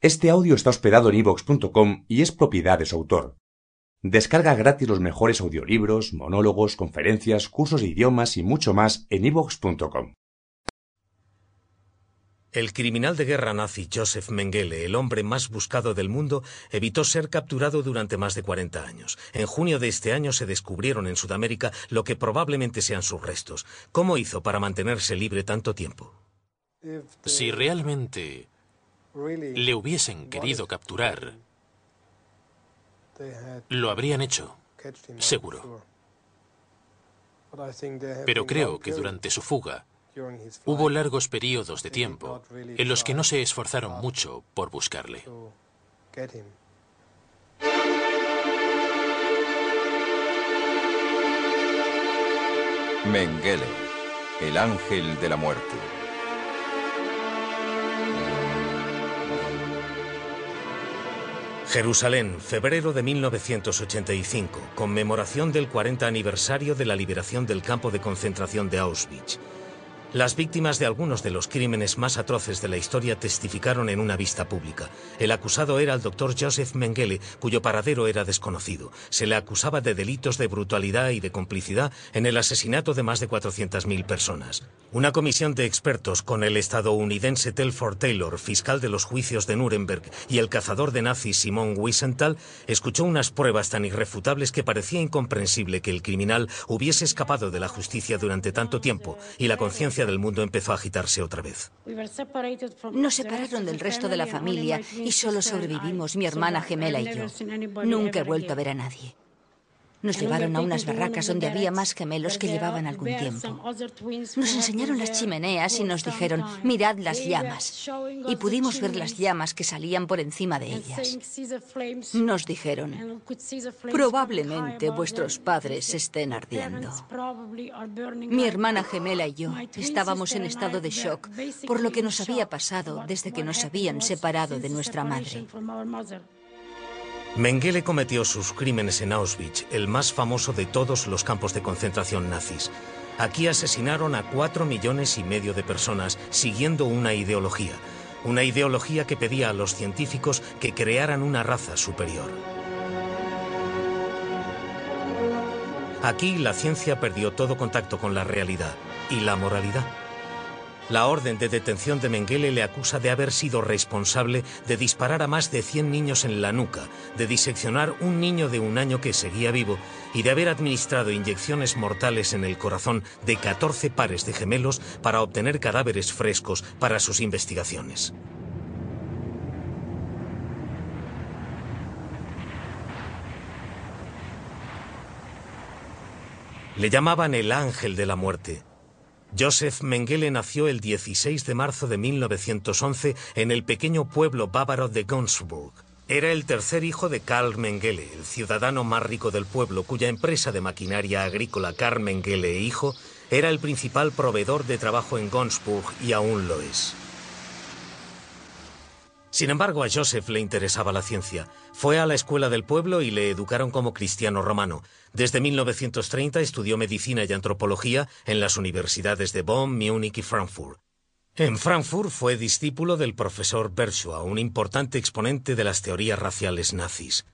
Este audio está hospedado en ivox.com y es propiedad de su autor. Descarga gratis los mejores audiolibros, monólogos, conferencias, cursos de idiomas y mucho más en ivox.com. El criminal de guerra nazi Joseph Mengele, el hombre más buscado del mundo, evitó ser capturado durante más de 40 años. En junio de este año se descubrieron en Sudamérica lo que probablemente sean sus restos. ¿Cómo hizo para mantenerse libre tanto tiempo? Si realmente le hubiesen querido capturar, lo habrían hecho, seguro. Pero creo que durante su fuga hubo largos periodos de tiempo en los que no se esforzaron mucho por buscarle. Mengele, el ángel de la muerte. Jerusalén, febrero de 1985, conmemoración del 40 aniversario de la liberación del campo de concentración de Auschwitz. Las víctimas de algunos de los crímenes más atroces de la historia testificaron en una vista pública. El acusado era el doctor Joseph Mengele, cuyo paradero era desconocido. Se le acusaba de delitos de brutalidad y de complicidad en el asesinato de más de 400.000 personas. Una comisión de expertos con el estadounidense Telford Taylor, fiscal de los juicios de Nuremberg, y el cazador de nazis Simon Wiesenthal, escuchó unas pruebas tan irrefutables que parecía incomprensible que el criminal hubiese escapado de la justicia durante tanto tiempo y la conciencia del mundo empezó a agitarse otra vez. Nos separaron del resto de la familia y solo sobrevivimos mi hermana gemela y yo. Nunca he vuelto a ver a nadie. Nos llevaron a unas barracas donde había más gemelos que llevaban algún tiempo. Nos enseñaron las chimeneas y nos dijeron, mirad las llamas. Y pudimos ver las llamas que salían por encima de ellas. Nos dijeron, probablemente vuestros padres estén ardiendo. Mi hermana gemela y yo estábamos en estado de shock por lo que nos había pasado desde que nos habían separado de nuestra madre. Mengele cometió sus crímenes en Auschwitz, el más famoso de todos los campos de concentración nazis. Aquí asesinaron a cuatro millones y medio de personas siguiendo una ideología, una ideología que pedía a los científicos que crearan una raza superior. Aquí la ciencia perdió todo contacto con la realidad y la moralidad. La orden de detención de Mengele le acusa de haber sido responsable de disparar a más de 100 niños en la nuca, de diseccionar un niño de un año que seguía vivo y de haber administrado inyecciones mortales en el corazón de 14 pares de gemelos para obtener cadáveres frescos para sus investigaciones. Le llamaban el ángel de la muerte. Joseph Mengele nació el 16 de marzo de 1911 en el pequeño pueblo bávaro de Gonsburg. Era el tercer hijo de Karl Mengele, el ciudadano más rico del pueblo, cuya empresa de maquinaria agrícola Karl Mengele e Hijo era el principal proveedor de trabajo en Gonsburg y aún lo es. Sin embargo, a Joseph le interesaba la ciencia. Fue a la escuela del pueblo y le educaron como cristiano romano. Desde 1930 estudió medicina y antropología en las universidades de Bonn, Múnich y Frankfurt. En Frankfurt fue discípulo del profesor Bershua, un importante exponente de las teorías raciales nazis.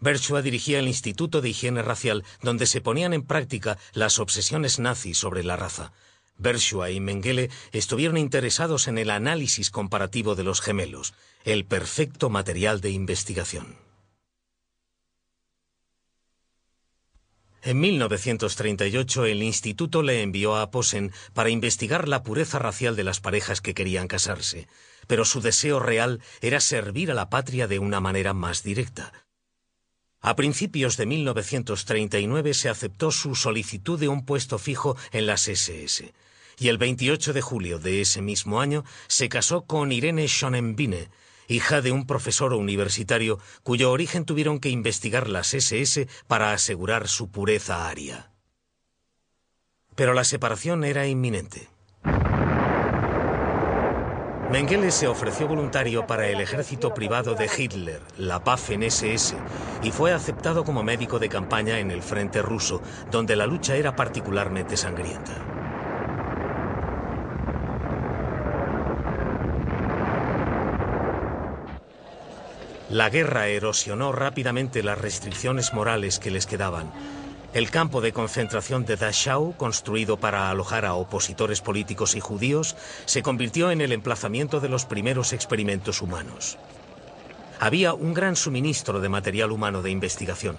Bershua dirigía el Instituto de Higiene Racial, donde se ponían en práctica las obsesiones nazis sobre la raza. Bershua y Mengele estuvieron interesados en el análisis comparativo de los gemelos, el perfecto material de investigación. En 1938 el instituto le envió a Posen para investigar la pureza racial de las parejas que querían casarse, pero su deseo real era servir a la patria de una manera más directa. A principios de 1939 se aceptó su solicitud de un puesto fijo en las SS. Y el 28 de julio de ese mismo año se casó con Irene Schonenbine, hija de un profesor universitario cuyo origen tuvieron que investigar las SS para asegurar su pureza aria. Pero la separación era inminente. Mengele se ofreció voluntario para el ejército privado de Hitler, la Waffen-SS, y fue aceptado como médico de campaña en el frente ruso, donde la lucha era particularmente sangrienta. La guerra erosionó rápidamente las restricciones morales que les quedaban el campo de concentración de Dachau, construido para alojar a opositores políticos y judíos, se convirtió en el emplazamiento de los primeros experimentos humanos. Había un gran suministro de material humano de investigación.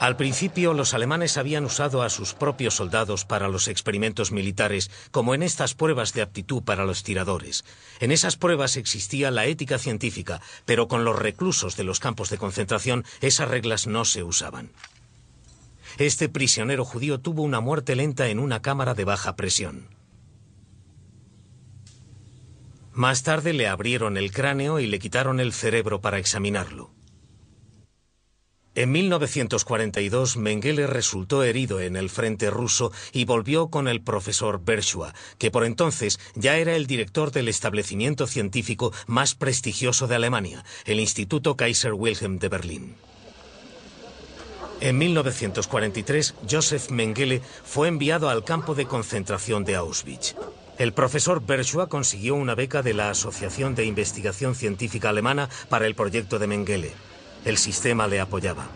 Al principio los alemanes habían usado a sus propios soldados para los experimentos militares, como en estas pruebas de aptitud para los tiradores. En esas pruebas existía la ética científica, pero con los reclusos de los campos de concentración esas reglas no se usaban. Este prisionero judío tuvo una muerte lenta en una cámara de baja presión. Más tarde le abrieron el cráneo y le quitaron el cerebro para examinarlo. En 1942, Mengele resultó herido en el frente ruso y volvió con el profesor Bershua, que por entonces ya era el director del establecimiento científico más prestigioso de Alemania, el Instituto Kaiser Wilhelm de Berlín. En 1943, Joseph Mengele fue enviado al campo de concentración de Auschwitz. El profesor Bershua consiguió una beca de la Asociación de Investigación Científica Alemana para el proyecto de Mengele. El sistema le apoyaba.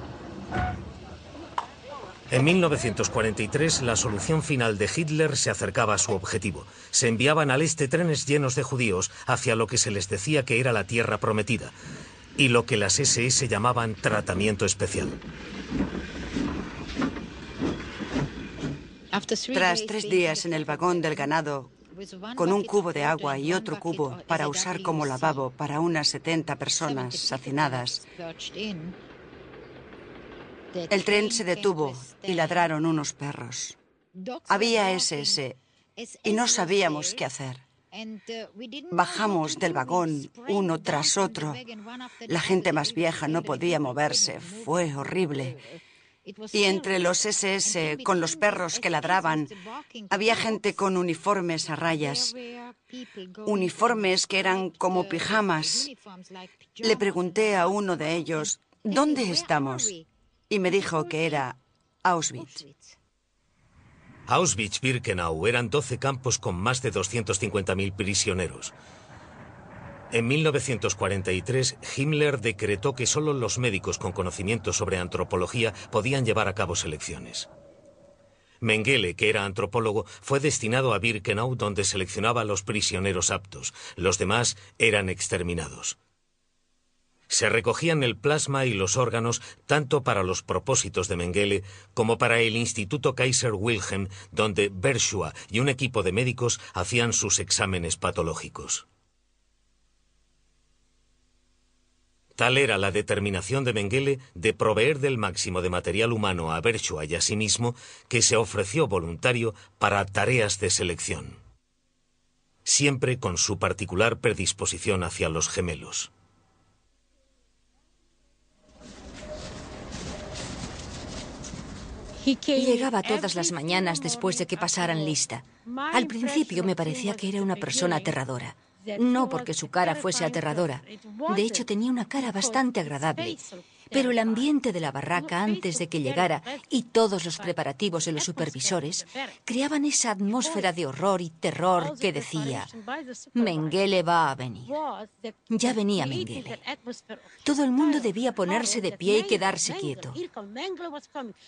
En 1943, la solución final de Hitler se acercaba a su objetivo. Se enviaban al este trenes llenos de judíos hacia lo que se les decía que era la tierra prometida y lo que las SS llamaban tratamiento especial. Tras tres días en el vagón del ganado, con un cubo de agua y otro cubo para usar como lavabo para unas 70 personas hacinadas, el tren se detuvo y ladraron unos perros. Había SS y no sabíamos qué hacer. Bajamos del vagón uno tras otro. La gente más vieja no podía moverse. Fue horrible. Y entre los SS, con los perros que ladraban, había gente con uniformes a rayas, uniformes que eran como pijamas. Le pregunté a uno de ellos, ¿dónde estamos? Y me dijo que era Auschwitz. Auschwitz-Birkenau eran 12 campos con más de 250.000 prisioneros. En 1943, Himmler decretó que solo los médicos con conocimiento sobre antropología podían llevar a cabo selecciones. Mengele, que era antropólogo, fue destinado a Birkenau donde seleccionaba a los prisioneros aptos. Los demás eran exterminados. Se recogían el plasma y los órganos tanto para los propósitos de Mengele como para el Instituto Kaiser Wilhelm, donde Bershua y un equipo de médicos hacían sus exámenes patológicos. Tal era la determinación de Mengele de proveer del máximo de material humano a Bershua y a sí mismo que se ofreció voluntario para tareas de selección, siempre con su particular predisposición hacia los gemelos. Llegaba todas las mañanas después de que pasaran lista. Al principio me parecía que era una persona aterradora. No porque su cara fuese aterradora. De hecho, tenía una cara bastante agradable. Pero el ambiente de la barraca antes de que llegara y todos los preparativos de los supervisores creaban esa atmósfera de horror y terror que decía, Mengele va a venir. Ya venía Mengele. Todo el mundo debía ponerse de pie y quedarse quieto.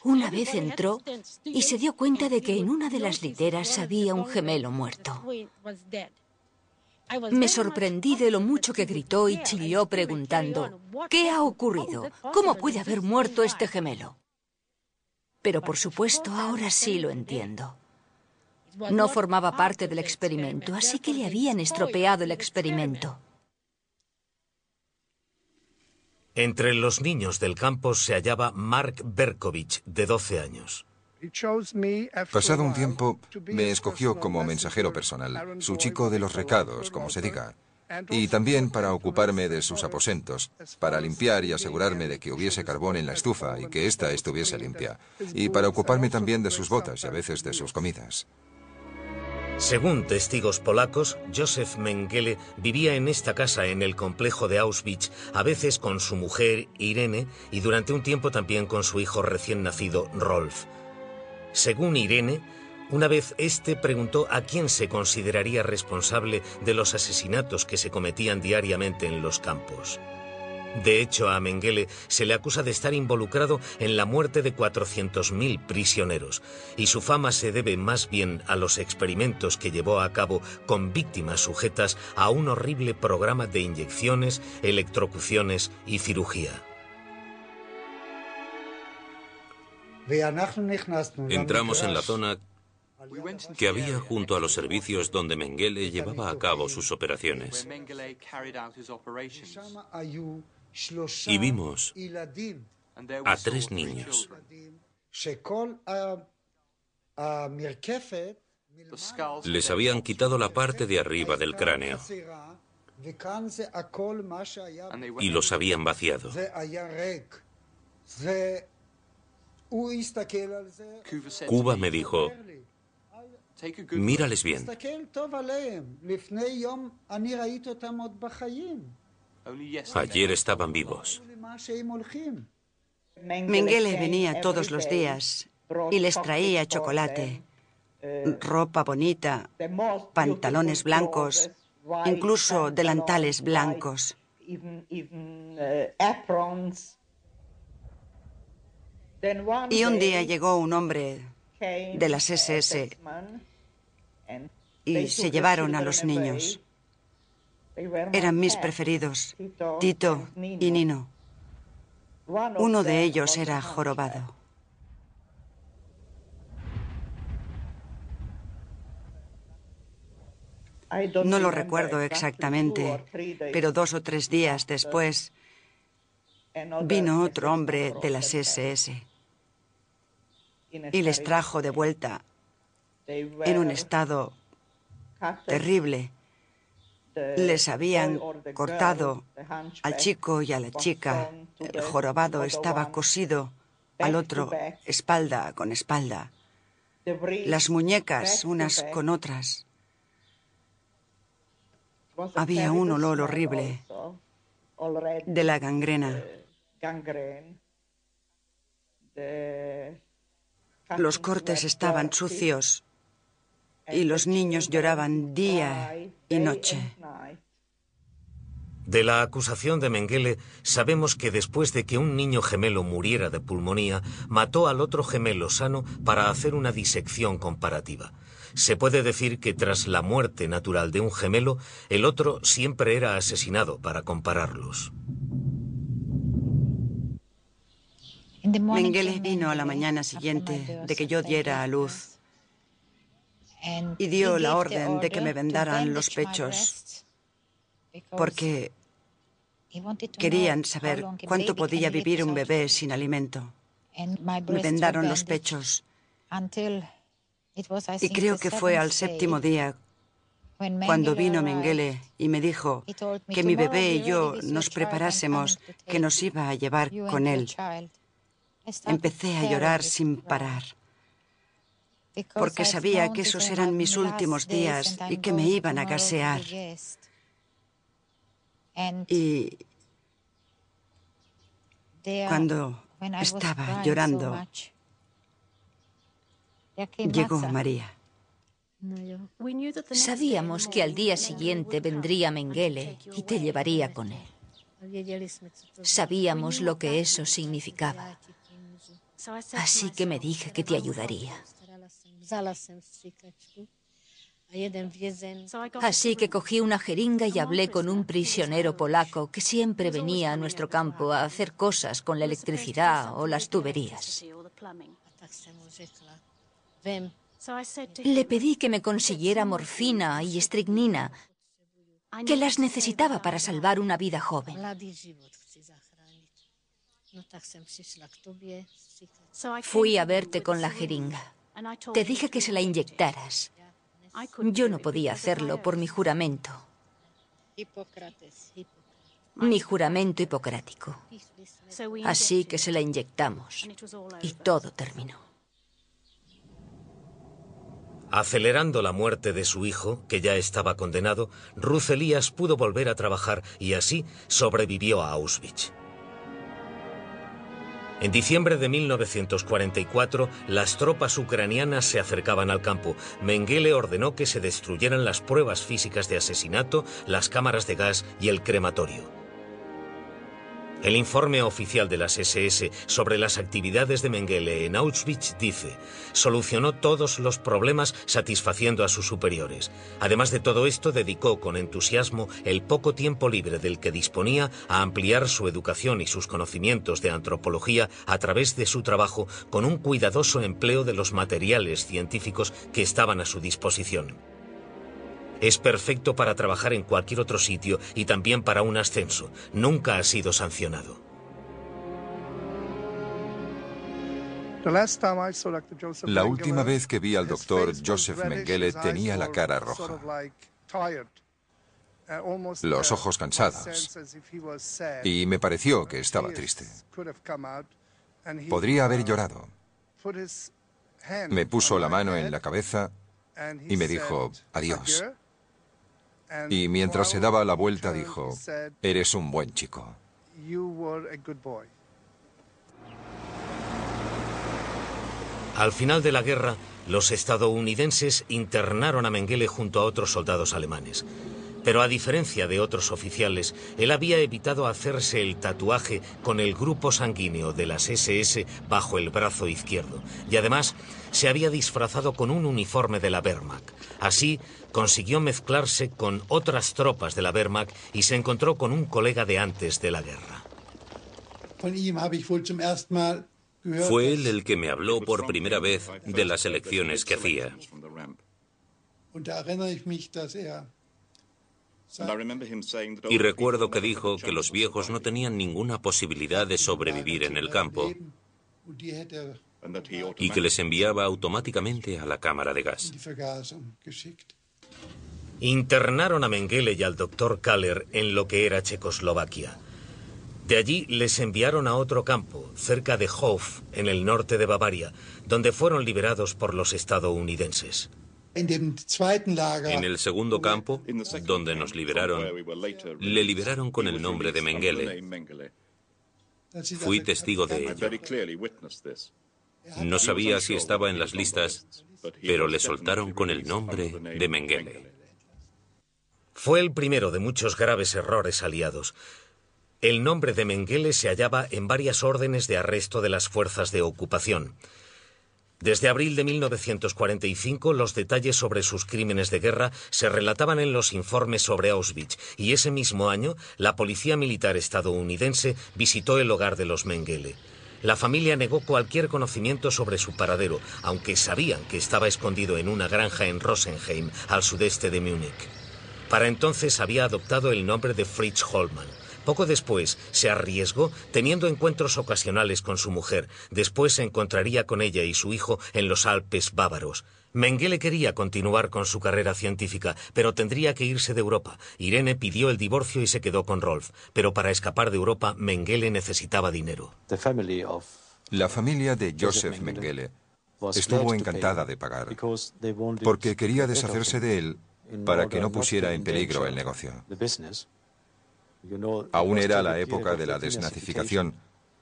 Una vez entró y se dio cuenta de que en una de las literas había un gemelo muerto. Me sorprendí de lo mucho que gritó y chilló preguntando, ¿qué ha ocurrido? ¿Cómo puede haber muerto este gemelo? Pero por supuesto, ahora sí lo entiendo. No formaba parte del experimento, así que le habían estropeado el experimento. Entre los niños del campo se hallaba Mark Berkovich, de 12 años. Pasado un tiempo, me escogió como mensajero personal, su chico de los recados, como se diga, y también para ocuparme de sus aposentos, para limpiar y asegurarme de que hubiese carbón en la estufa y que ésta estuviese limpia, y para ocuparme también de sus botas y a veces de sus comidas. Según testigos polacos, Józef Mengele vivía en esta casa en el complejo de Auschwitz, a veces con su mujer Irene y durante un tiempo también con su hijo recién nacido Rolf. Según Irene, una vez este preguntó a quién se consideraría responsable de los asesinatos que se cometían diariamente en los campos. De hecho, a Mengele se le acusa de estar involucrado en la muerte de 400.000 prisioneros, y su fama se debe más bien a los experimentos que llevó a cabo con víctimas sujetas a un horrible programa de inyecciones, electrocuciones y cirugía. Entramos en la zona que había junto a los servicios donde Mengele llevaba a cabo sus operaciones. Y vimos a tres niños. Les habían quitado la parte de arriba del cráneo y los habían vaciado. Cuba me dijo, mírales bien. Ayer estaban vivos. Mengele venía todos los días y les traía chocolate, ropa bonita, pantalones blancos, incluso delantales blancos. Y un día llegó un hombre de las SS y se llevaron a los niños. Eran mis preferidos, Tito y Nino. Uno de ellos era jorobado. No lo recuerdo exactamente, pero dos o tres días después vino otro hombre de las SS y les trajo de vuelta en un estado terrible. Les habían cortado al chico y a la chica. El jorobado estaba cosido al otro espalda con espalda. Las muñecas unas con otras. Había un olor horrible de la gangrena. Los cortes estaban sucios y los niños lloraban día y noche. De la acusación de Mengele sabemos que después de que un niño gemelo muriera de pulmonía, mató al otro gemelo sano para hacer una disección comparativa. Se puede decir que tras la muerte natural de un gemelo, el otro siempre era asesinado para compararlos. Mengele vino a la mañana siguiente de que yo diera a luz y dio la orden de que me vendaran los pechos porque querían saber cuánto podía vivir un bebé sin alimento. Me vendaron los pechos y creo que fue al séptimo día cuando vino Mengele y me dijo que mi bebé y yo nos preparásemos, que nos iba a llevar con él. Empecé a llorar sin parar, porque sabía que esos eran mis últimos días y que me iban a gasear. Y cuando estaba llorando, llegó María. Sabíamos que al día siguiente vendría Mengele y te llevaría con él. Sabíamos lo que eso significaba. Así que me dije que te ayudaría. Así que cogí una jeringa y hablé con un prisionero polaco que siempre venía a nuestro campo a hacer cosas con la electricidad o las tuberías. Le pedí que me consiguiera morfina y estricnina, que las necesitaba para salvar una vida joven. Fui a verte con la jeringa. Te dije que se la inyectaras. Yo no podía hacerlo por mi juramento. Mi juramento hipocrático. Así que se la inyectamos. Y todo terminó. Acelerando la muerte de su hijo, que ya estaba condenado, Ruth Elías pudo volver a trabajar y así sobrevivió a Auschwitz. En diciembre de 1944, las tropas ucranianas se acercaban al campo. Mengele ordenó que se destruyeran las pruebas físicas de asesinato, las cámaras de gas y el crematorio. El informe oficial de las SS sobre las actividades de Mengele en Auschwitz dice, solucionó todos los problemas satisfaciendo a sus superiores. Además de todo esto, dedicó con entusiasmo el poco tiempo libre del que disponía a ampliar su educación y sus conocimientos de antropología a través de su trabajo con un cuidadoso empleo de los materiales científicos que estaban a su disposición. Es perfecto para trabajar en cualquier otro sitio y también para un ascenso. Nunca ha sido sancionado. La última vez que vi al doctor Joseph Mengele tenía la cara roja, los ojos cansados, y me pareció que estaba triste. Podría haber llorado. Me puso la mano en la cabeza y me dijo, adiós. Y mientras se daba la vuelta dijo, eres un buen chico. Al final de la guerra, los estadounidenses internaron a Mengele junto a otros soldados alemanes. Pero a diferencia de otros oficiales, él había evitado hacerse el tatuaje con el grupo sanguíneo de las SS bajo el brazo izquierdo. Y además se había disfrazado con un uniforme de la Wehrmacht. Así consiguió mezclarse con otras tropas de la Wehrmacht y se encontró con un colega de antes de la guerra. Fue él el que me habló por primera vez de las elecciones que hacía. Y recuerdo que dijo que los viejos no tenían ninguna posibilidad de sobrevivir en el campo y que les enviaba automáticamente a la cámara de gas. Internaron a Mengele y al doctor Kaller en lo que era Checoslovaquia. De allí les enviaron a otro campo, cerca de Hof, en el norte de Bavaria, donde fueron liberados por los estadounidenses. En el segundo campo, donde nos liberaron, le liberaron con el nombre de Mengele. Fui testigo de ello. No sabía si estaba en las listas, pero le soltaron con el nombre de Mengele. Fue el primero de muchos graves errores aliados. El nombre de Mengele se hallaba en varias órdenes de arresto de las fuerzas de ocupación. Desde abril de 1945 los detalles sobre sus crímenes de guerra se relataban en los informes sobre Auschwitz y ese mismo año la Policía Militar estadounidense visitó el hogar de los Mengele. La familia negó cualquier conocimiento sobre su paradero, aunque sabían que estaba escondido en una granja en Rosenheim, al sudeste de Múnich. Para entonces había adoptado el nombre de Fritz. Poco después se arriesgó teniendo encuentros ocasionales con su mujer. Después se encontraría con ella y su hijo en los Alpes bávaros. Mengele quería continuar con su carrera científica, pero tendría que irse de Europa. Irene pidió el divorcio y se quedó con Rolf. Pero para escapar de Europa, Mengele necesitaba dinero. La familia de Joseph Mengele estuvo encantada de pagar, porque quería deshacerse de él para que no pusiera en peligro el negocio. Aún era la época de la desnazificación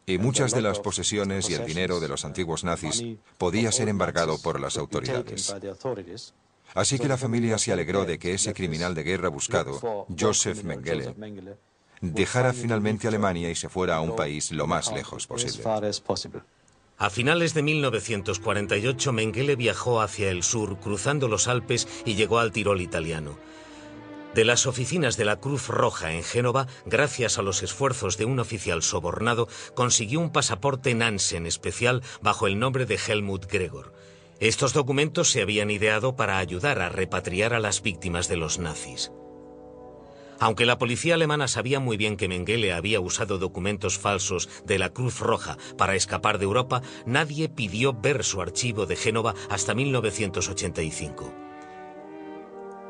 y muchas de las posesiones y el dinero de los antiguos nazis podía ser embargado por las autoridades. Así que la familia se alegró de que ese criminal de guerra buscado, Joseph Mengele, dejara finalmente Alemania y se fuera a un país lo más lejos posible. A finales de 1948, Mengele viajó hacia el sur, cruzando los Alpes y llegó al Tirol italiano. De las oficinas de la Cruz Roja en Génova, gracias a los esfuerzos de un oficial sobornado, consiguió un pasaporte Nansen especial bajo el nombre de Helmut Gregor. Estos documentos se habían ideado para ayudar a repatriar a las víctimas de los nazis. Aunque la policía alemana sabía muy bien que Mengele había usado documentos falsos de la Cruz Roja para escapar de Europa, nadie pidió ver su archivo de Génova hasta 1985.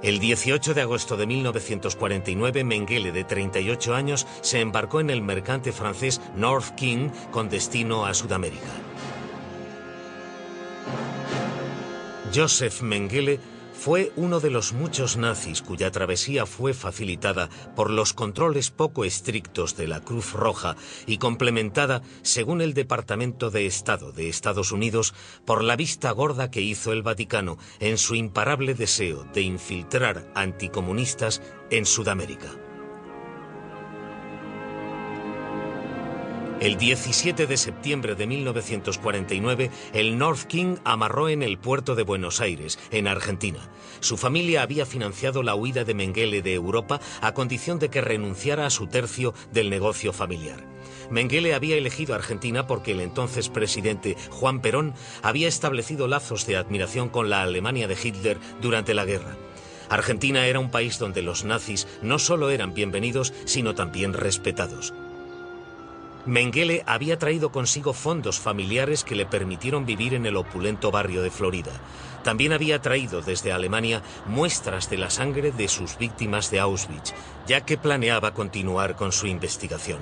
El 18 de agosto de 1949, Mengele, de 38 años, se embarcó en el mercante francés North King con destino a Sudamérica. Joseph Mengele fue uno de los muchos nazis cuya travesía fue facilitada por los controles poco estrictos de la Cruz Roja y complementada, según el Departamento de Estado de Estados Unidos, por la vista gorda que hizo el Vaticano en su imparable deseo de infiltrar anticomunistas en Sudamérica. El 17 de septiembre de 1949, el North King amarró en el puerto de Buenos Aires, en Argentina. Su familia había financiado la huida de Mengele de Europa a condición de que renunciara a su tercio del negocio familiar. Mengele había elegido Argentina porque el entonces presidente Juan Perón había establecido lazos de admiración con la Alemania de Hitler durante la guerra. Argentina era un país donde los nazis no solo eran bienvenidos, sino también respetados. Mengele había traído consigo fondos familiares que le permitieron vivir en el opulento barrio de Florida. También había traído desde Alemania muestras de la sangre de sus víctimas de Auschwitz, ya que planeaba continuar con su investigación.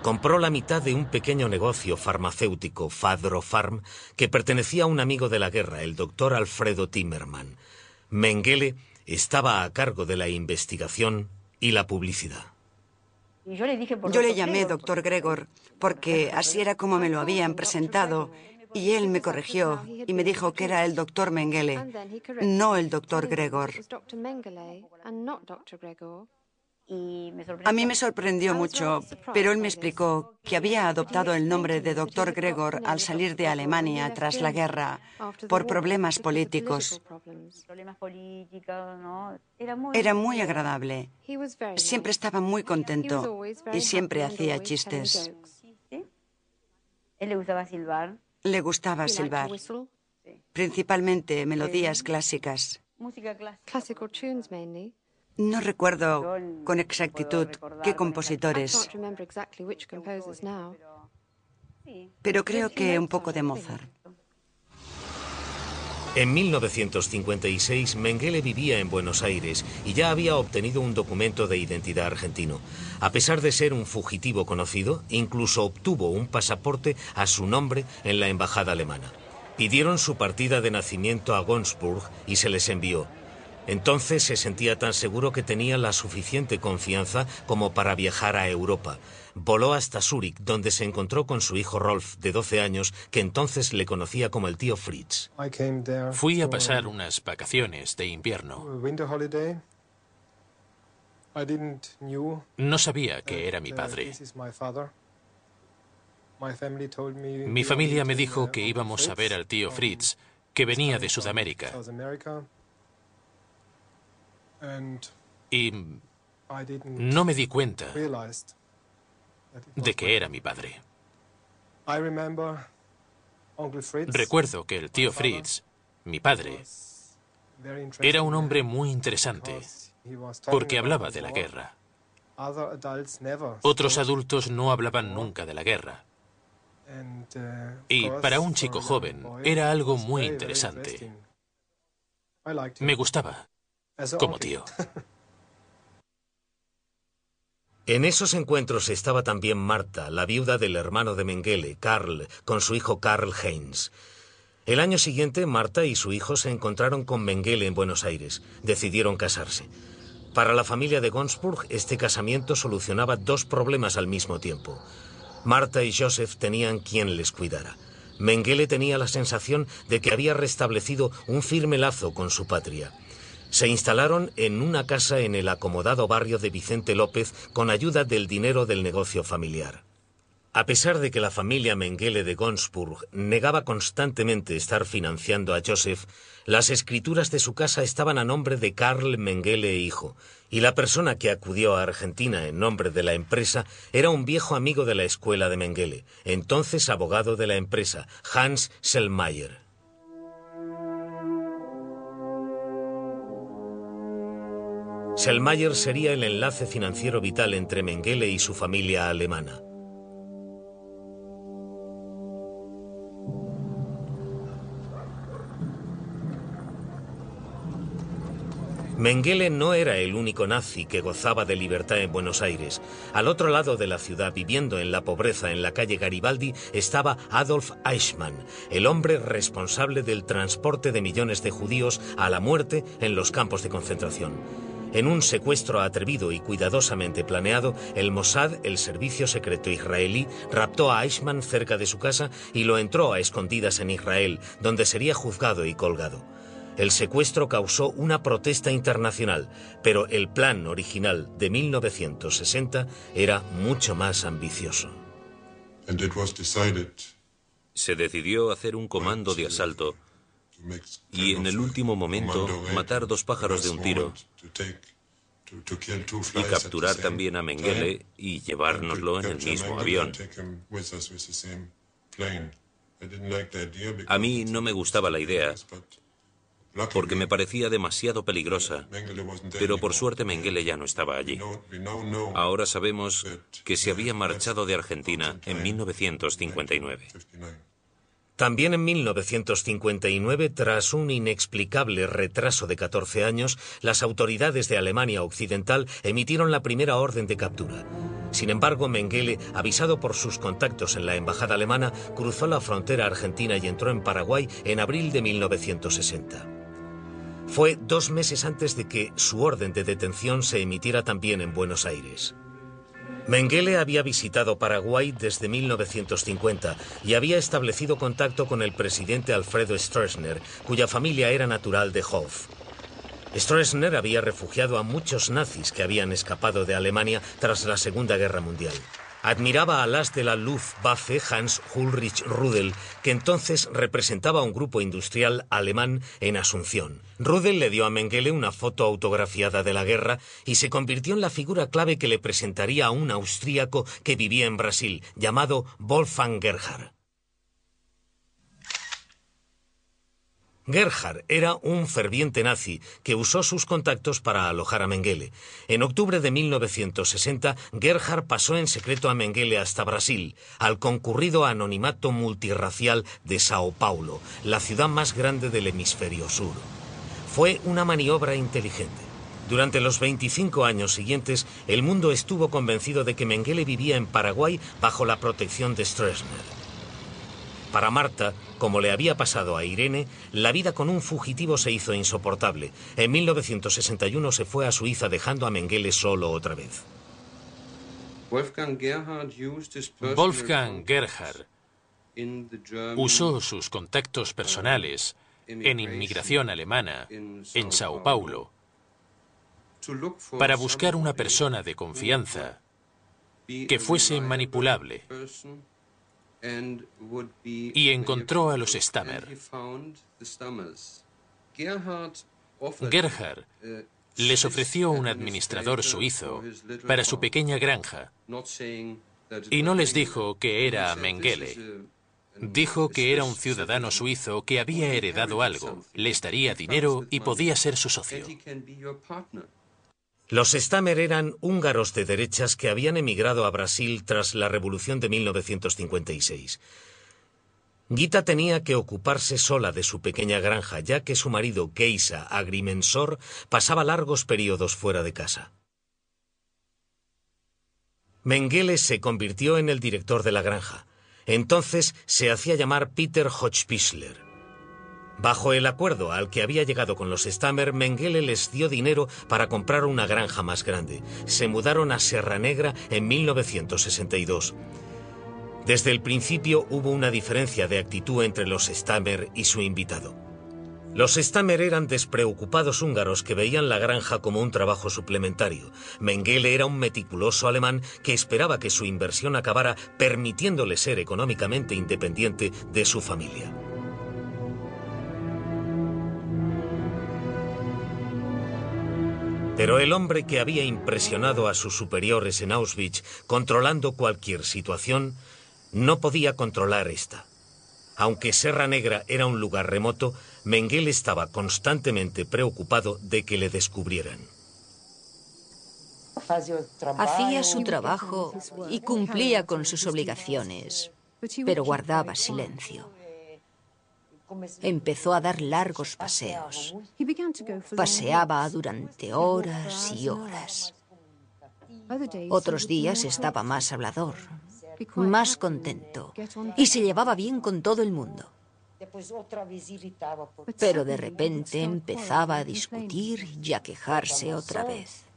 Compró la mitad de un pequeño negocio farmacéutico, Fadrofarm, que pertenecía a un amigo de la guerra, el doctor Alfredo Timmerman. Mengele estaba a cargo de la investigación y la publicidad. Yo le, llamé doctor Gregor porque así era como me lo habían presentado y él me corrigió y me dijo que era el doctor Mengele, no el doctor Gregor. A mí me sorprendió mucho, pero él me explicó que había adoptado el nombre de Dr. Gregor al salir de Alemania tras la guerra por problemas políticos. Era muy agradable. Siempre estaba muy contento y siempre hacía chistes. Le gustaba silbar, principalmente melodías clásicas. No recuerdo con exactitud qué compositores, pero creo que un poco de Mozart. En 1956, Mengele vivía en Buenos Aires y ya había obtenido un documento de identidad argentino. A pesar de ser un fugitivo conocido, incluso obtuvo un pasaporte a su nombre en la embajada alemana. Pidieron su partida de nacimiento a Gonsburg y se les envió. Entonces se sentía tan seguro que tenía la suficiente confianza como para viajar a Europa. Voló hasta Zúrich, donde se encontró con su hijo Rolf, de 12 años, que entonces le conocía como el tío Fritz. Fui a pasar unas vacaciones de invierno. No sabía que era mi padre. Mi familia me dijo que íbamos a ver al tío Fritz, que venía de Sudamérica. Y no me di cuenta de que era mi padre. Recuerdo que el tío Fritz, mi padre, era un hombre muy interesante porque hablaba de la guerra. Otros adultos no hablaban nunca de la guerra. Y para un chico joven era algo muy interesante. Me gustaba como tío. En esos encuentros estaba también Marta, la viuda del hermano de Mengele, Karl, con su hijo Karl Heinz. El año siguiente, Marta y su hijo se encontraron con Mengele en Buenos Aires. Decidieron casarse. Para la familia de Gonsburg, este casamiento solucionaba dos problemas al mismo tiempo. Marta y Joseph tenían quien les cuidara. Mengele tenía la sensación de que había restablecido un firme lazo con su patria. Se instalaron en una casa en el acomodado barrio de Vicente López con ayuda del dinero del negocio familiar. A pesar de que la familia Mengele de Gonsburg negaba constantemente estar financiando a Joseph, las escrituras de su casa estaban a nombre de Karl Mengele hijo, y la persona que acudió a Argentina en nombre de la empresa era un viejo amigo de la escuela de Mengele, entonces abogado de la empresa, Hans Selmayer. Selmayr sería el enlace financiero vital entre Mengele y su familia alemana. Mengele no era el único nazi que gozaba de libertad en Buenos Aires. Al otro lado de la ciudad, viviendo en la pobreza en la calle Garibaldi, estaba Adolf Eichmann, el hombre responsable del transporte de millones de judíos a la muerte en los campos de concentración. En un secuestro atrevido y cuidadosamente planeado, el Mossad, el servicio secreto israelí, raptó a Eichmann cerca de su casa y lo entró a escondidas en Israel, donde sería juzgado y colgado. El secuestro causó una protesta internacional, pero el plan original de 1960 era mucho más ambicioso. Se decidió hacer un comando de asalto y en el último momento matar dos pájaros de un tiro y capturar también a Mengele y llevárnoslo en el mismo avión. A mí no me gustaba la idea, porque me parecía demasiado peligrosa. Pero por suerte Mengele ya no estaba allí. Ahora sabemos que se había marchado de Argentina en 1959. También en 1959, tras un inexplicable retraso de 14 años, las autoridades de Alemania Occidental emitieron la primera orden de captura. Sin embargo, Mengele, avisado por sus contactos en la embajada alemana, cruzó la frontera argentina y entró en Paraguay en abril de 1960. Fue dos meses antes de que su orden de detención se emitiera también en Buenos Aires. Mengele había visitado Paraguay desde 1950 y había establecido contacto con el presidente Alfredo Stroessner, cuya familia era natural de Hof. Stroessner había refugiado a muchos nazis que habían escapado de Alemania tras la Segunda Guerra Mundial. Admiraba al as de la Luftwaffe Hans Ulrich Rudel, que entonces representaba un grupo industrial alemán en Asunción. Rudel le dio a Mengele una foto autografiada de la guerra y se convirtió en la figura clave que le presentaría a un austríaco que vivía en Brasil, llamado Wolfgang Gerhard. Gerhard era un ferviente nazi que usó sus contactos para alojar a Mengele. En octubre de 1960, Gerhard pasó en secreto a Mengele hasta Brasil, al concurrido anonimato multirracial de Sao Paulo, la ciudad más grande del hemisferio sur. Fue una maniobra inteligente. Durante los 25 años siguientes, el mundo estuvo convencido de que Mengele vivía en Paraguay bajo la protección de Stroessner. Para Marta, como le había pasado a Irene, la vida con un fugitivo se hizo insoportable. En 1961 se fue a Suiza dejando a Mengele solo otra vez. Wolfgang Gerhard usó sus contactos personales en inmigración alemana en Sao Paulo para buscar una persona de confianza que fuese manipulable y encontró a los Stammer. Gerhard les ofreció un administrador suizo para su pequeña granja. Y no les dijo que era Mengele. Dijo que era un ciudadano suizo que había heredado algo, les daría dinero y podía ser su socio. Los Stammer eran húngaros de derechas que habían emigrado a Brasil tras la Revolución de 1956. Gita tenía que ocuparse sola de su pequeña granja, ya que su marido, Geisa Agrimensor, pasaba largos periodos fuera de casa. Mengele se convirtió en el director de la granja. Entonces se hacía llamar Peter Hochpischler. Bajo el acuerdo al que había llegado con los Stammer, Mengele les dio dinero para comprar una granja más grande. Se mudaron a Serra Negra en 1962. Desde el principio hubo una diferencia de actitud entre los Stammer y su invitado. Los Stammer eran despreocupados húngaros que veían la granja como un trabajo suplementario. Mengele era un meticuloso alemán que esperaba que su inversión acabara permitiéndole ser económicamente independiente de su familia. Pero el hombre que había impresionado a sus superiores en Auschwitz, controlando cualquier situación, no podía controlar esta. Aunque Serra Negra era un lugar remoto, Mengele estaba constantemente preocupado de que le descubrieran. Hacía su trabajo y cumplía con sus obligaciones, pero guardaba silencio. Empezó a dar largos paseos. Paseaba durante horas y horas. Otros días estaba más hablador, más contento y se llevaba bien con todo el mundo. Pero de repente empezaba a discutir y a quejarse otra vez.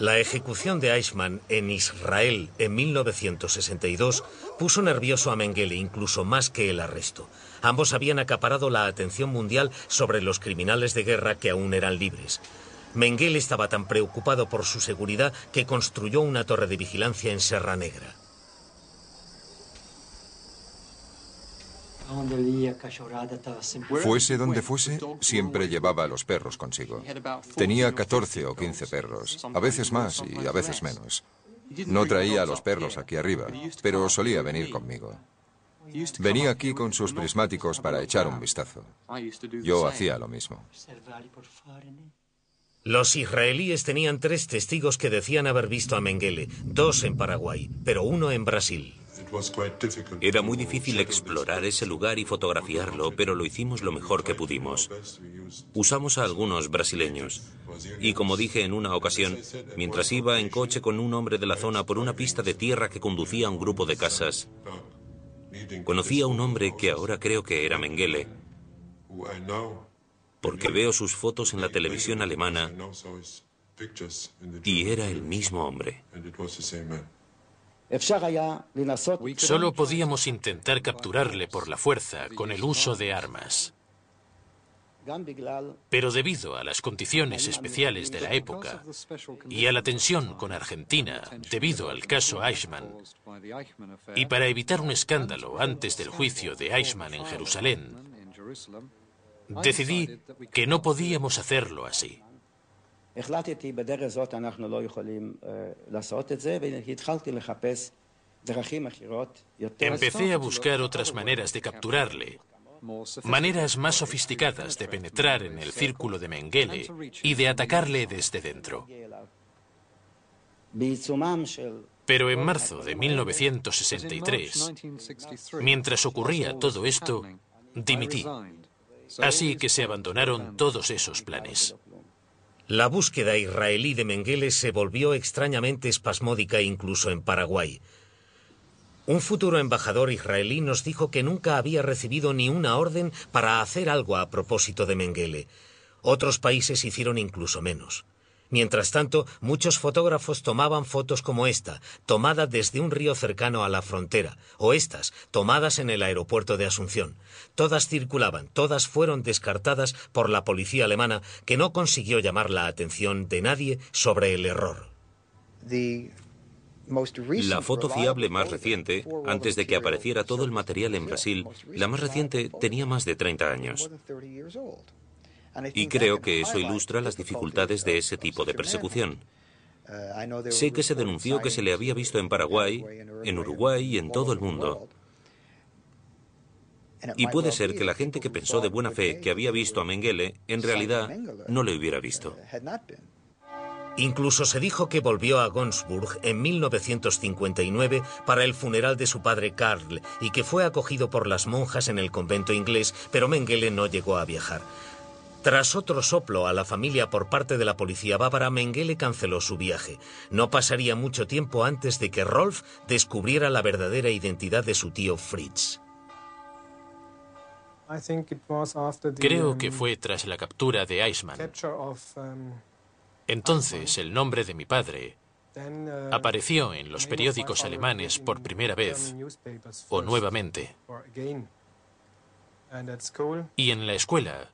La ejecución de Eichmann en Israel en 1962 puso nervioso a Mengele incluso más que el arresto. Ambos habían acaparado la atención mundial sobre los criminales de guerra que aún eran libres. Mengele estaba tan preocupado por su seguridad que construyó una torre de vigilancia en Serra Negra. Fuese donde fuese, siempre llevaba a los perros consigo. Tenía 14 o 15 perros, a veces más y a veces menos. No traía a los perros aquí arriba, pero solía venir conmigo. Venía aquí con sus prismáticos para echar un vistazo. Yo hacía lo mismo. Los israelíes tenían tres testigos que decían haber visto a Mengele, dos en Paraguay, pero uno en Brasil. Era muy difícil explorar ese lugar y fotografiarlo, pero lo hicimos lo mejor que pudimos. Usamos a algunos brasileños. Y como dije en una ocasión, mientras iba en coche con un hombre de la zona por una pista de tierra que conducía a un grupo de casas, conocí a un hombre que ahora creo que era Mengele, porque veo sus fotos en la televisión alemana y era el mismo hombre. Solo podíamos intentar capturarle por la fuerza con el uso de armas. Pero debido a las condiciones especiales de la época y a la tensión con Argentina debido al caso Eichmann, y para evitar un escándalo antes del juicio de Eichmann en Jerusalén, decidí que no podíamos hacerlo así. Empecé a buscar otras maneras de capturarle, maneras más sofisticadas de penetrar en el círculo de Mengele y de atacarle desde dentro. Pero en marzo de 1963, mientras ocurría todo esto, dimití. Así que se abandonaron todos esos planes. La búsqueda israelí de Mengele se volvió extrañamente espasmódica incluso en Paraguay. Un futuro embajador israelí nos dijo que nunca había recibido ni una orden para hacer algo a propósito de Mengele. Otros países hicieron incluso menos. Mientras tanto, muchos fotógrafos tomaban fotos como esta, tomada desde un río cercano a la frontera, o estas, tomadas en el aeropuerto de Asunción. Todas circulaban, todas fueron descartadas por la policía alemana, que no consiguió llamar la atención de nadie sobre el error. La foto fiable más reciente, antes de que apareciera todo el material en Brasil, la más reciente tenía más de 30 años. Y creo que eso ilustra las dificultades de ese tipo de persecución. Sé que se denunció que se le había visto en Paraguay, en Uruguay y en todo el mundo. Y puede ser que la gente que pensó de buena fe que había visto a Mengele, en realidad no le hubiera visto. Incluso se dijo que volvió a Gonsburg en 1959 para el funeral de su padre Karl y que fue acogido por las monjas en el convento inglés, pero Mengele no llegó a viajar. Tras otro soplo a la familia por parte de la policía bávara, Mengele canceló su viaje. No pasaría mucho tiempo antes de que Rolf descubriera la verdadera identidad de su tío Fritz. Creo que fue tras la captura de Eichmann. Entonces el nombre de mi padre apareció en los periódicos alemanes por primera vez o nuevamente. Y en la escuela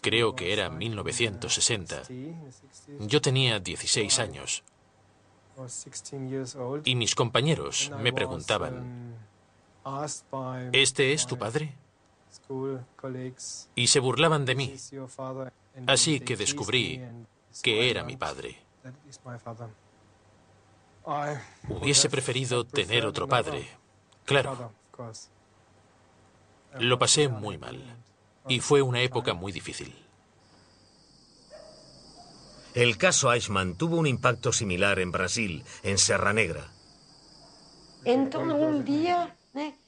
Creo que era 1960. Yo tenía 16 años. Y mis compañeros me preguntaban, ¿este es tu padre? Y se burlaban de mí. Así que descubrí que era mi padre. Hubiese preferido tener otro padre. Claro. Lo pasé muy mal y fue una época muy difícil. El caso Eichmann tuvo un impacto similar en Brasil, en Serra Negra. Entonces un día,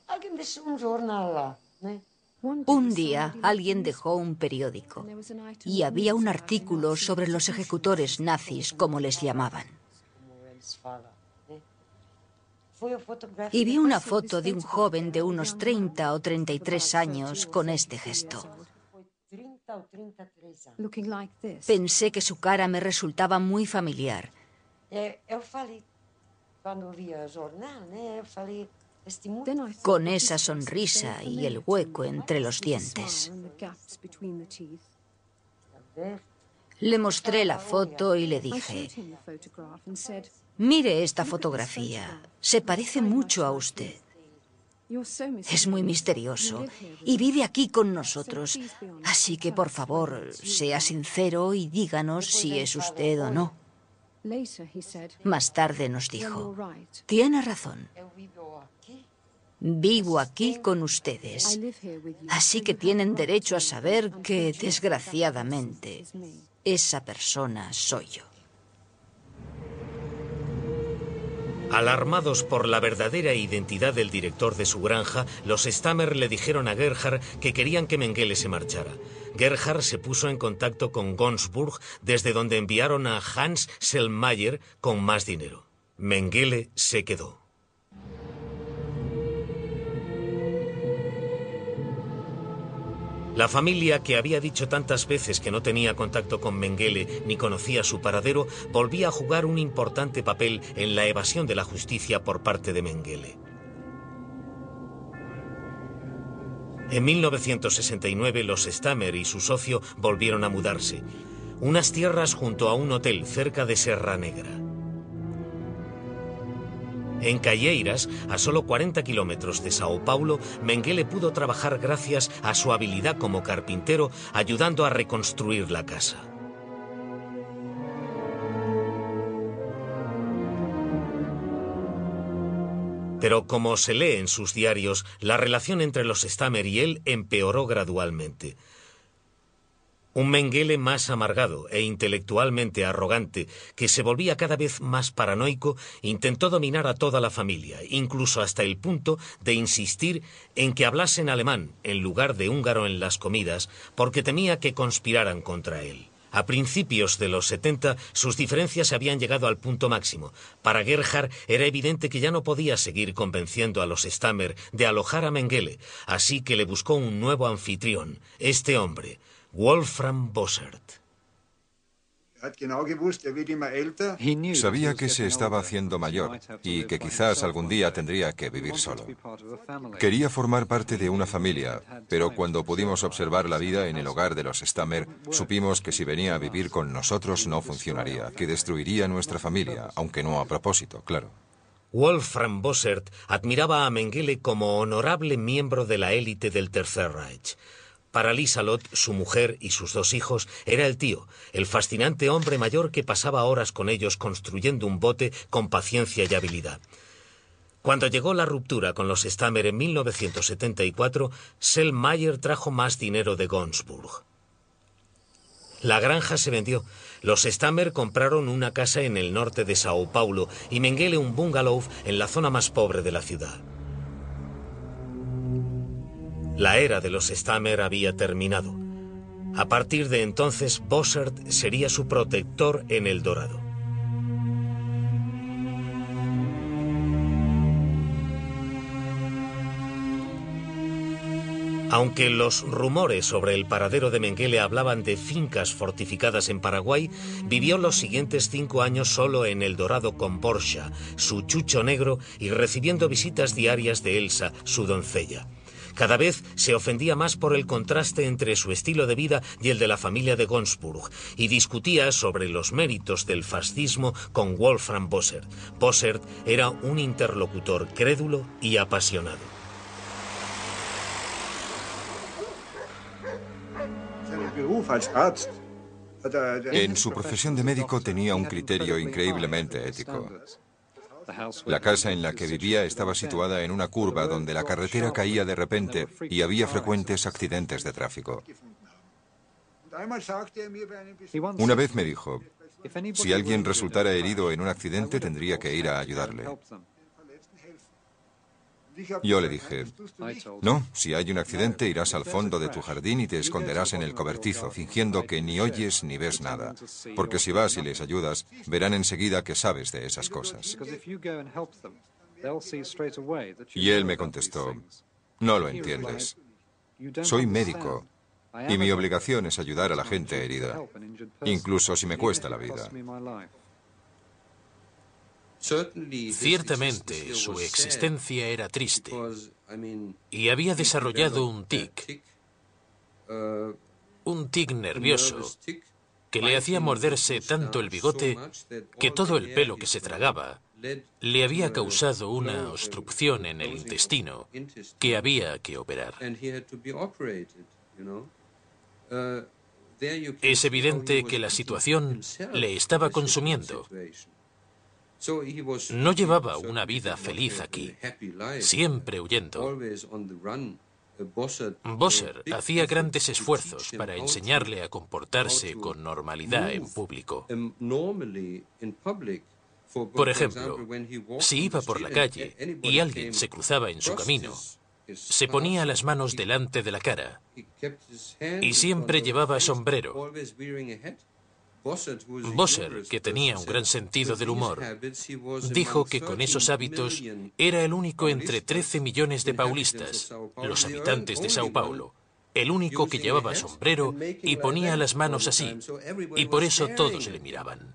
alguien dejó un jornal Un día alguien dejó un periódico y había un artículo sobre los ejecutores nazis, como les llamaban. Y vi una foto de un joven de unos 30 o 33 años con este gesto. Pensé que su cara me resultaba muy familiar. Con esa sonrisa y el hueco entre los dientes. Le mostré la foto y le dije, mire esta fotografía, se parece mucho a usted. Es muy misterioso y vive aquí con nosotros. Así que, por favor, sea sincero y díganos si es usted o no. Más tarde nos dijo, tiene razón. Vivo aquí con ustedes. Así que tienen derecho a saber que, desgraciadamente, esa persona soy yo. Alarmados por la verdadera identidad del director de su granja, los Stammer le dijeron a Gerhard que querían que Mengele se marchara. Gerhard se puso en contacto con Gonsburg, desde donde enviaron a Hans Selmayer con más dinero. Mengele se quedó. La familia, que había dicho tantas veces que no tenía contacto con Mengele ni conocía su paradero, volvía a jugar un importante papel en la evasión de la justicia por parte de Mengele. En 1969 los Stammer y su socio volvieron a mudarse. Unas tierras junto a un hotel cerca de Serra Negra. En Calleiras, a solo 40 kilómetros de Sao Paulo, Mengele pudo trabajar gracias a su habilidad como carpintero, ayudando a reconstruir la casa. Pero como se lee en sus diarios, la relación entre los Stammer y él empeoró gradualmente. Un Mengele más amargado e intelectualmente arrogante, que se volvía cada vez más paranoico, intentó dominar a toda la familia, incluso hasta el punto de insistir en que hablasen alemán en lugar de húngaro en las comidas, porque temía que conspiraran contra él. A principios de los 70 sus diferencias habían llegado al punto máximo. Para Gerhard era evidente que ya no podía seguir convenciendo a los Stammer de alojar a Mengele, así que le buscó un nuevo anfitrión, este hombre, Wolfram Bossert. Sabía que se estaba haciendo mayor y que quizás algún día tendría que vivir solo. Quería formar parte de una familia, pero cuando pudimos observar la vida en el hogar de los Stammer, supimos que si venía a vivir con nosotros no funcionaría, que destruiría nuestra familia, aunque no a propósito, claro. Wolfram Bossert admiraba a Mengele como honorable miembro de la élite del Tercer Reich. Para Lisalot, su mujer y sus dos hijos, era el tío, el fascinante hombre mayor que pasaba horas con ellos construyendo un bote con paciencia y habilidad. Cuando llegó la ruptura con los Stammer en 1974, Selmayer trajo más dinero de Gonsburg. La granja se vendió. Los Stammer compraron una casa en el norte de Sao Paulo y Mengele un bungalow en la zona más pobre de la ciudad. La era de los Stammer había terminado. A partir de entonces, Bossert sería su protector en El Dorado. Aunque los rumores sobre el paradero de Mengele hablaban de fincas fortificadas en Paraguay, vivió los siguientes cinco años solo en El Dorado con Porsche, su chucho negro, y recibiendo visitas diarias de Elsa, su doncella. Cada vez se ofendía más por el contraste entre su estilo de vida y el de la familia de Gonsburg, y discutía sobre los méritos del fascismo con Wolfram Bossert. Bossert era un interlocutor crédulo y apasionado. En su profesión de médico tenía un criterio increíblemente ético. La casa en la que vivía estaba situada en una curva donde la carretera caía de repente y había frecuentes accidentes de tráfico. Una vez me dijo, Si alguien resultara herido en un accidente, tendría que ir a ayudarle. Yo le dije, no, si hay un accidente irás al fondo de tu jardín y te esconderás en el cobertizo, fingiendo que ni oyes ni ves nada. Porque si vas y les ayudas, verán enseguida que sabes de esas cosas. Y él me contestó, no lo entiendes. Soy médico y mi obligación es ayudar a la gente herida, incluso si me cuesta la vida. Ciertamente su existencia era triste y había desarrollado un tic, un tic nervioso que le hacía morderse tanto el bigote que todo el pelo que se tragaba le había causado una obstrucción en el intestino que había que operar. Es evidente que la situación le estaba consumiendo. No llevaba una vida feliz aquí, siempre huyendo. Bosser hacía grandes esfuerzos para enseñarle a comportarse con normalidad en público. Por ejemplo, si iba por la calle y alguien se cruzaba en su camino, se ponía las manos delante de la cara y siempre llevaba sombrero. Bosser, que tenía un gran sentido del humor, dijo que con esos hábitos era el único entre 13 millones de paulistas, los habitantes de Sao Paulo, el único que llevaba sombrero y ponía las manos así, y por eso todos le miraban.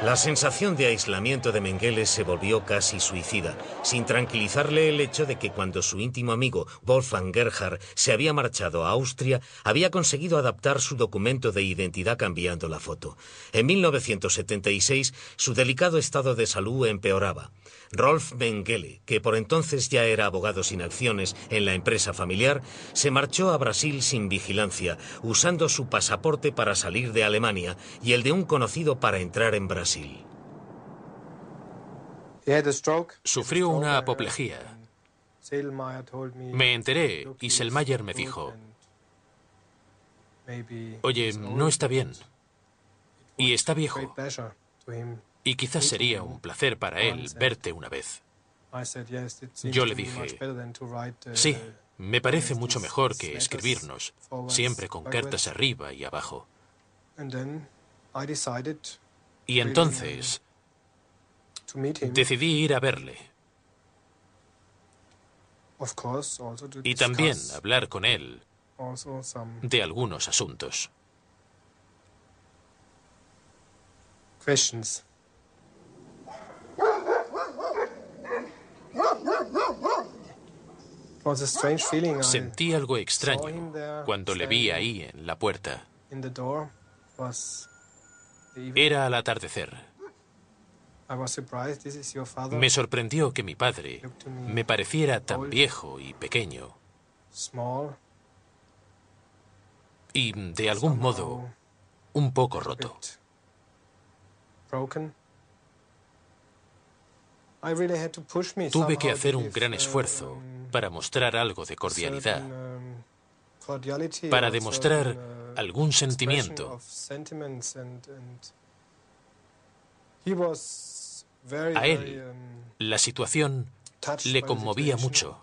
La sensación de aislamiento de Mengele se volvió casi suicida, sin tranquilizarle el hecho de que cuando su íntimo amigo Wolfgang Gerhard se había marchado a Austria, había conseguido adaptar su documento de identidad cambiando la foto. En 1976, su delicado estado de salud empeoraba. Rolf Mengele, que por entonces ya era abogado sin acciones en la empresa familiar, se marchó a Brasil sin vigilancia, usando su pasaporte para salir de Alemania y el de un conocido para entrar en Brasil. Sufrió una apoplejía. Me enteré y Selmayer me dijo, oye, no está bien. Y está viejo y quizás sería un placer para él verte una vez. Yo le dije, sí, me parece mucho mejor que escribirnos, siempre con cartas arriba y abajo. Y entonces decidí ir a verle. Y también hablar con él de algunos asuntos. Sentí algo extraño cuando le vi ahí en la puerta. Era al atardecer. Me sorprendió que mi padre me pareciera tan viejo y pequeño. Y de algún modo un poco roto. Tuve que hacer un gran esfuerzo um, para mostrar algo de cordialidad, um, para demostrar uh, algún sentimiento. A él, um, la situación le conmovía mucho.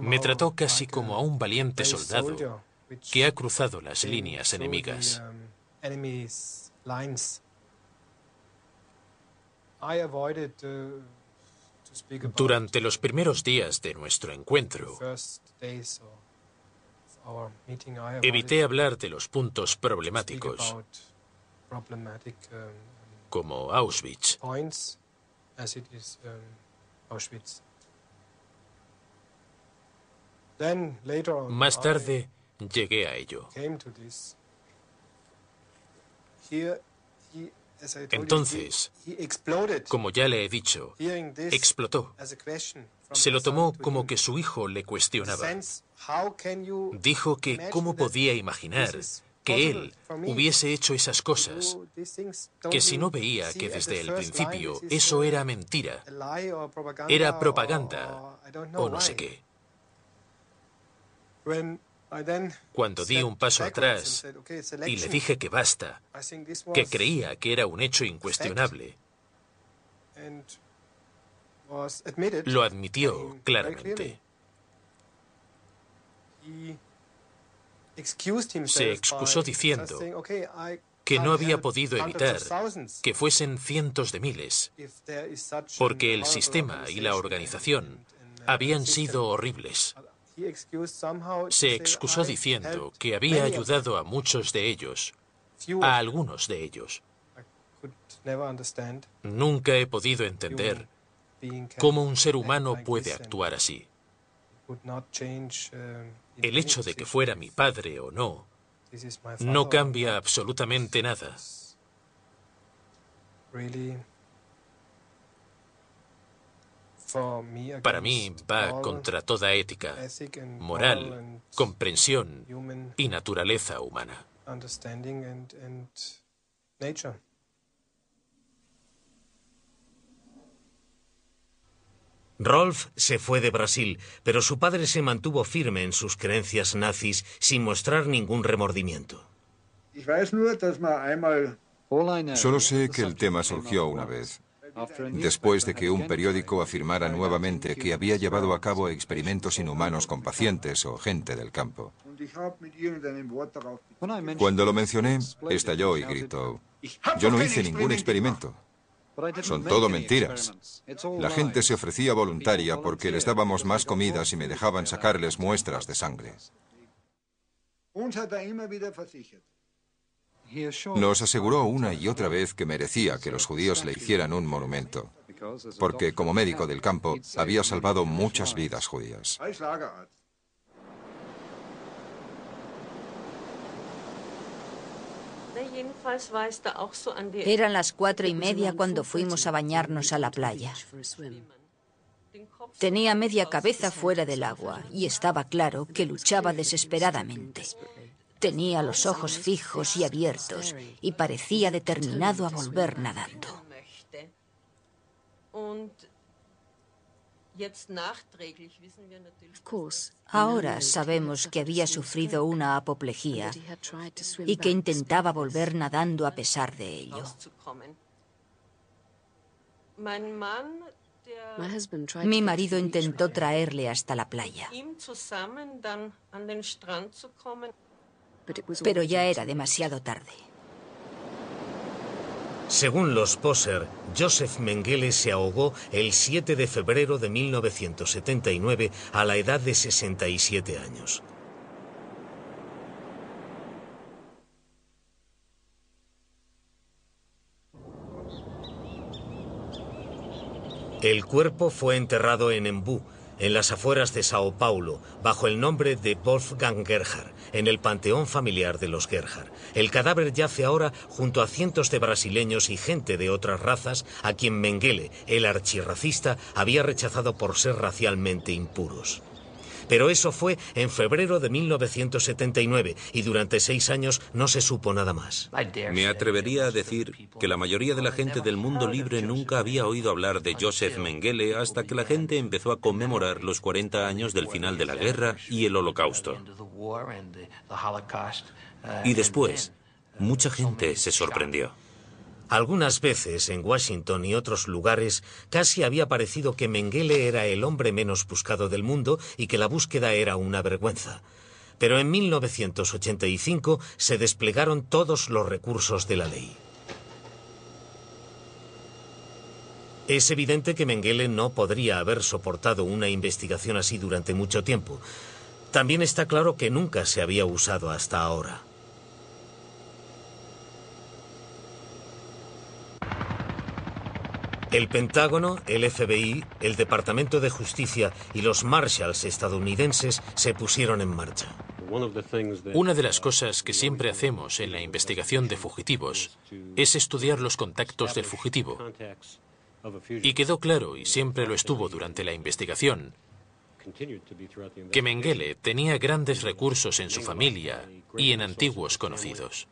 Me trató casi como a un valiente soldado que ha cruzado las líneas enemigas. Durante los primeros días de nuestro encuentro, evité hablar de los puntos problemáticos, como Auschwitz. Más tarde llegué a ello. Entonces, como ya le he dicho, explotó. Se lo tomó como que su hijo le cuestionaba. Dijo que cómo podía imaginar que él hubiese hecho esas cosas, que si no veía que desde el principio eso era mentira, era propaganda o no sé qué. Cuando di un paso atrás y le dije que basta, que creía que era un hecho incuestionable, lo admitió claramente. Se excusó diciendo que no había podido evitar que fuesen cientos de miles, porque el sistema y la organización habían sido horribles. Se excusó diciendo que había ayudado a muchos de ellos, a algunos de ellos. Nunca he podido entender cómo un ser humano puede actuar así. El hecho de que fuera mi padre o no, no cambia absolutamente nada. Para mí va contra toda ética, moral, comprensión y naturaleza humana. Rolf se fue de Brasil, pero su padre se mantuvo firme en sus creencias nazis sin mostrar ningún remordimiento. Solo sé que el tema surgió una vez, después de que un periódico afirmara nuevamente que había llevado a cabo experimentos inhumanos con pacientes o gente del campo. Cuando lo mencioné, estalló y gritó, yo no hice ningún experimento. Son todo mentiras. La gente se ofrecía voluntaria porque les dábamos más comidas y me dejaban sacarles muestras de sangre. Nos aseguró una y otra vez que merecía que los judíos le hicieran un monumento, porque como médico del campo había salvado muchas vidas judías. Eran las cuatro y media cuando fuimos a bañarnos a la playa. Tenía media cabeza fuera del agua y estaba claro que luchaba desesperadamente. Tenía los ojos fijos y abiertos y parecía determinado a volver nadando. Ahora sabemos que había sufrido una apoplejía y que intentaba volver nadando a pesar de ello. Mi marido intentó traerle hasta la playa, pero ya era demasiado tarde. Según los Poser, Joseph Mengele se ahogó el 7 de febrero de 1979 a la edad de 67 años. El cuerpo fue enterrado en Embú, en las afueras de Sao Paulo, bajo el nombre de Wolfgang Gerhard en el panteón familiar de los Gerhard. El cadáver yace ahora junto a cientos de brasileños y gente de otras razas a quien Mengele, el archirracista, había rechazado por ser racialmente impuros. Pero eso fue en febrero de 1979 y durante seis años no se supo nada más. Me atrevería a decir que la mayoría de la gente del mundo libre nunca había oído hablar de Joseph Mengele hasta que la gente empezó a conmemorar los 40 años del final de la guerra y el holocausto. Y después, mucha gente se sorprendió. Algunas veces en Washington y otros lugares casi había parecido que Mengele era el hombre menos buscado del mundo y que la búsqueda era una vergüenza. Pero en 1985 se desplegaron todos los recursos de la ley. Es evidente que Mengele no podría haber soportado una investigación así durante mucho tiempo. También está claro que nunca se había usado hasta ahora. El Pentágono, el FBI, el Departamento de Justicia y los Marshalls estadounidenses se pusieron en marcha. Una de las cosas que siempre hacemos en la investigación de fugitivos es estudiar los contactos del fugitivo. Y quedó claro, y siempre lo estuvo durante la investigación, que Mengele tenía grandes recursos en su familia y en antiguos conocidos.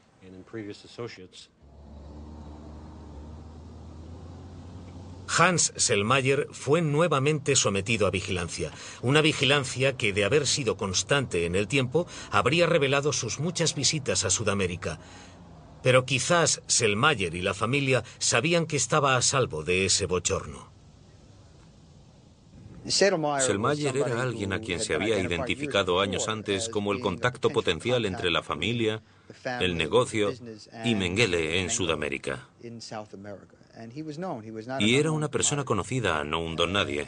Hans Selmayer fue nuevamente sometido a vigilancia, una vigilancia que, de haber sido constante en el tiempo, habría revelado sus muchas visitas a Sudamérica. Pero quizás Selmayer y la familia sabían que estaba a salvo de ese bochorno. Selmayer era alguien a quien se había identificado años antes como el contacto potencial entre la familia, el negocio y Mengele en Sudamérica. Y era una persona conocida, no un don nadie.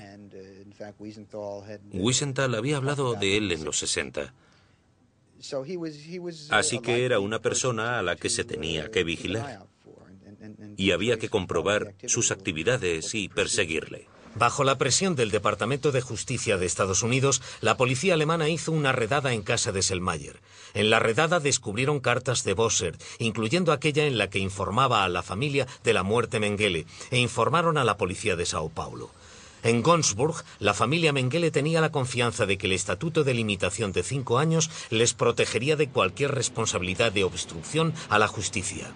Wiesenthal había hablado de él en los 60. Así que era una persona a la que se tenía que vigilar. Y había que comprobar sus actividades y perseguirle. Bajo la presión del Departamento de Justicia de Estados Unidos, la policía alemana hizo una redada en casa de Selmayer. En la redada descubrieron cartas de Bosser, incluyendo aquella en la que informaba a la familia de la muerte Mengele, e informaron a la policía de Sao Paulo. En Gonsburg, la familia Mengele tenía la confianza de que el estatuto de limitación de cinco años les protegería de cualquier responsabilidad de obstrucción a la justicia.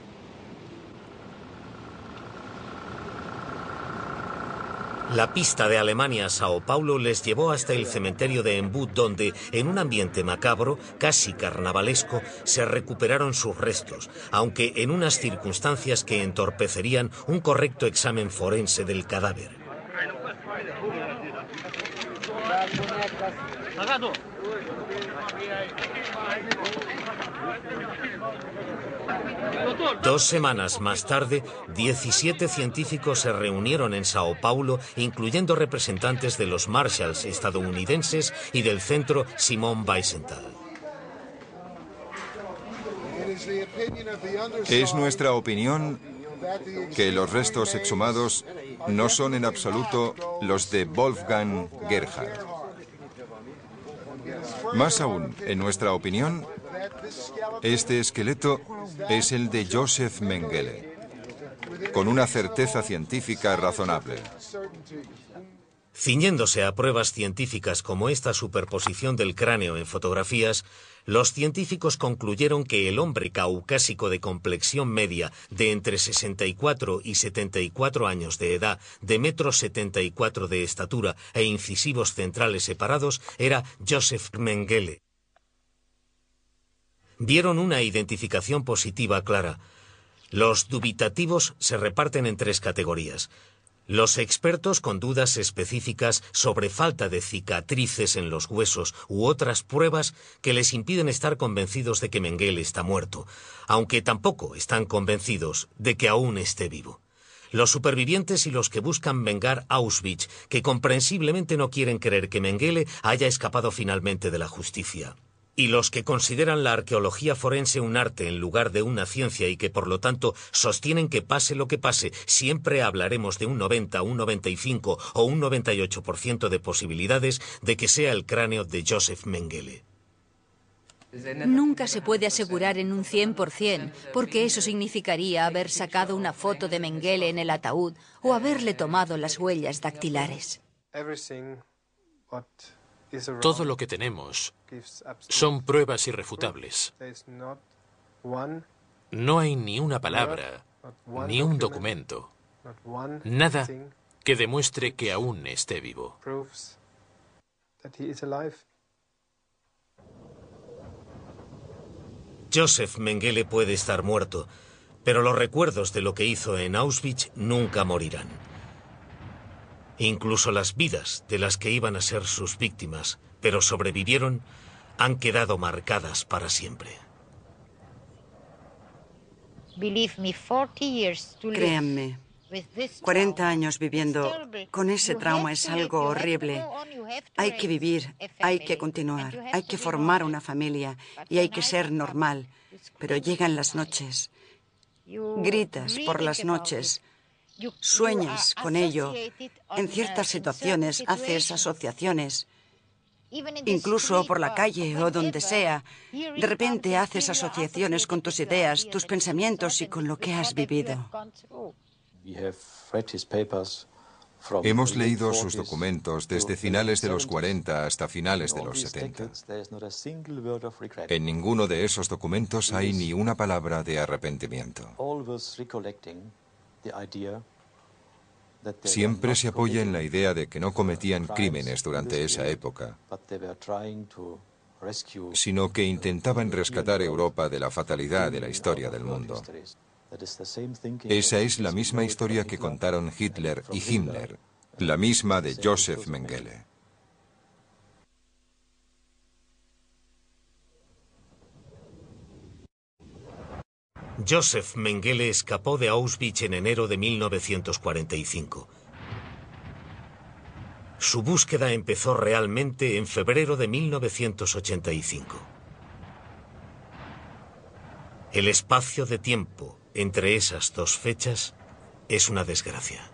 La pista de Alemania a Sao Paulo les llevó hasta el cementerio de Embut, donde, en un ambiente macabro, casi carnavalesco, se recuperaron sus restos, aunque en unas circunstancias que entorpecerían un correcto examen forense del cadáver. Dos semanas más tarde, 17 científicos se reunieron en Sao Paulo, incluyendo representantes de los Marshalls estadounidenses y del centro Simon Wiesenthal. Es nuestra opinión que los restos exhumados no son en absoluto los de Wolfgang Gerhard. Más aún, en nuestra opinión, este esqueleto es el de Joseph Mengele, con una certeza científica razonable. Ciñéndose a pruebas científicas como esta superposición del cráneo en fotografías, los científicos concluyeron que el hombre caucásico de complexión media de entre 64 y 74 años de edad, de metro 74 de estatura e incisivos centrales separados era Joseph Mengele dieron una identificación positiva clara. Los dubitativos se reparten en tres categorías. Los expertos con dudas específicas sobre falta de cicatrices en los huesos u otras pruebas que les impiden estar convencidos de que Mengele está muerto, aunque tampoco están convencidos de que aún esté vivo. Los supervivientes y los que buscan vengar Auschwitz, que comprensiblemente no quieren creer que Mengele haya escapado finalmente de la justicia y los que consideran la arqueología forense un arte en lugar de una ciencia y que por lo tanto sostienen que pase lo que pase, siempre hablaremos de un 90, un 95 o un 98% de posibilidades de que sea el cráneo de Joseph Mengele. Nunca se puede asegurar en un 100%, porque eso significaría haber sacado una foto de Mengele en el ataúd o haberle tomado las huellas dactilares. Todo lo que tenemos son pruebas irrefutables. No hay ni una palabra, ni un documento, nada que demuestre que aún esté vivo. Joseph Mengele puede estar muerto, pero los recuerdos de lo que hizo en Auschwitz nunca morirán. Incluso las vidas de las que iban a ser sus víctimas, pero sobrevivieron, han quedado marcadas para siempre. Créanme, 40 años viviendo con ese trauma es algo horrible. Hay que vivir, hay que continuar, hay que formar una familia y hay que ser normal. Pero llegan las noches, gritas por las noches, Sueñas con ello. En ciertas situaciones haces asociaciones. Incluso por la calle o donde sea, de repente haces asociaciones con tus ideas, tus pensamientos y con lo que has vivido. Hemos leído sus documentos desde finales de los 40 hasta finales de los 70. En ninguno de esos documentos hay ni una palabra de arrepentimiento. Siempre se apoya en la idea de que no cometían crímenes durante esa época, sino que intentaban rescatar Europa de la fatalidad de la historia del mundo. Esa es la misma historia que contaron Hitler y Himmler, la misma de Joseph Mengele. Joseph Mengele escapó de Auschwitz en enero de 1945. Su búsqueda empezó realmente en febrero de 1985. El espacio de tiempo entre esas dos fechas es una desgracia.